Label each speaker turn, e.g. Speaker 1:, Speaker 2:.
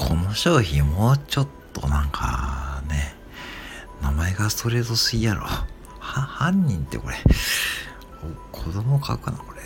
Speaker 1: この商品もうちょっとなんかね、名前がストレートすぎやろ。は、犯人ってこれ、子供書くな、これ。